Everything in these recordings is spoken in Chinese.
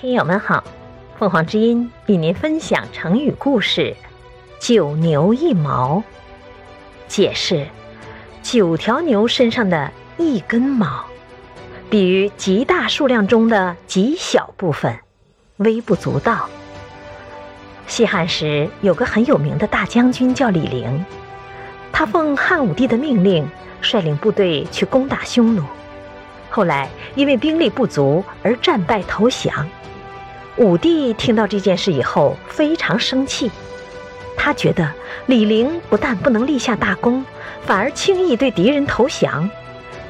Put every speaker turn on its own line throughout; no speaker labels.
听友们好，凤凰之音与您分享成语故事“九牛一毛”。解释：九条牛身上的一根毛，比喻极大数量中的极小部分，微不足道。西汉时有个很有名的大将军叫李陵，他奉汉武帝的命令，率领部队去攻打匈奴，后来因为兵力不足而战败投降。武帝听到这件事以后非常生气，他觉得李陵不但不能立下大功，反而轻易对敌人投降。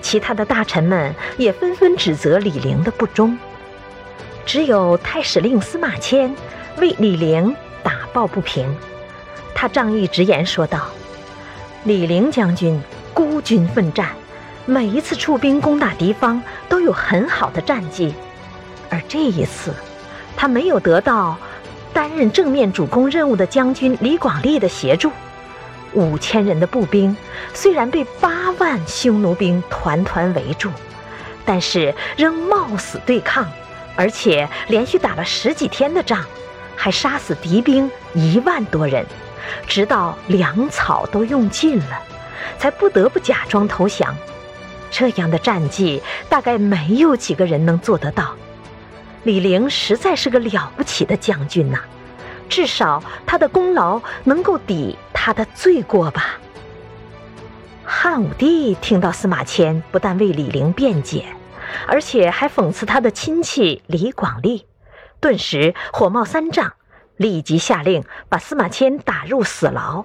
其他的大臣们也纷纷指责李陵的不忠，只有太史令司马迁为李陵打抱不平。他仗义直言说道：“李陵将军孤军奋战，每一次出兵攻打敌方都有很好的战绩，而这一次。”他没有得到担任正面主攻任务的将军李广利的协助，五千人的步兵虽然被八万匈奴兵团团围住，但是仍冒死对抗，而且连续打了十几天的仗，还杀死敌兵一万多人，直到粮草都用尽了，才不得不假装投降。这样的战绩，大概没有几个人能做得到。李陵实在是个了不起的将军呐，至少他的功劳能够抵他的罪过吧。汉武帝听到司马迁不但为李陵辩解，而且还讽刺他的亲戚李广利，顿时火冒三丈，立即下令把司马迁打入死牢。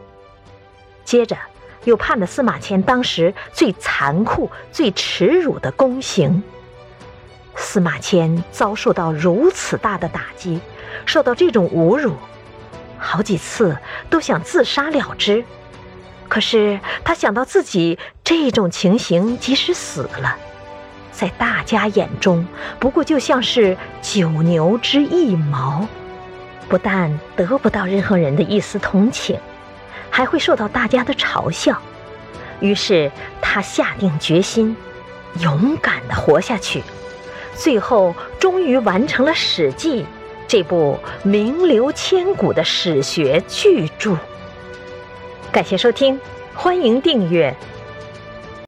接着又判了司马迁当时最残酷、最耻辱的宫刑。司马迁遭受到如此大的打击，受到这种侮辱，好几次都想自杀了之。可是他想到自己这种情形，即使死了，在大家眼中不过就像是九牛之一毛，不但得不到任何人的一丝同情，还会受到大家的嘲笑。于是他下定决心，勇敢地活下去。最后，终于完成了《史记》这部名留千古的史学巨著。感谢收听，欢迎订阅。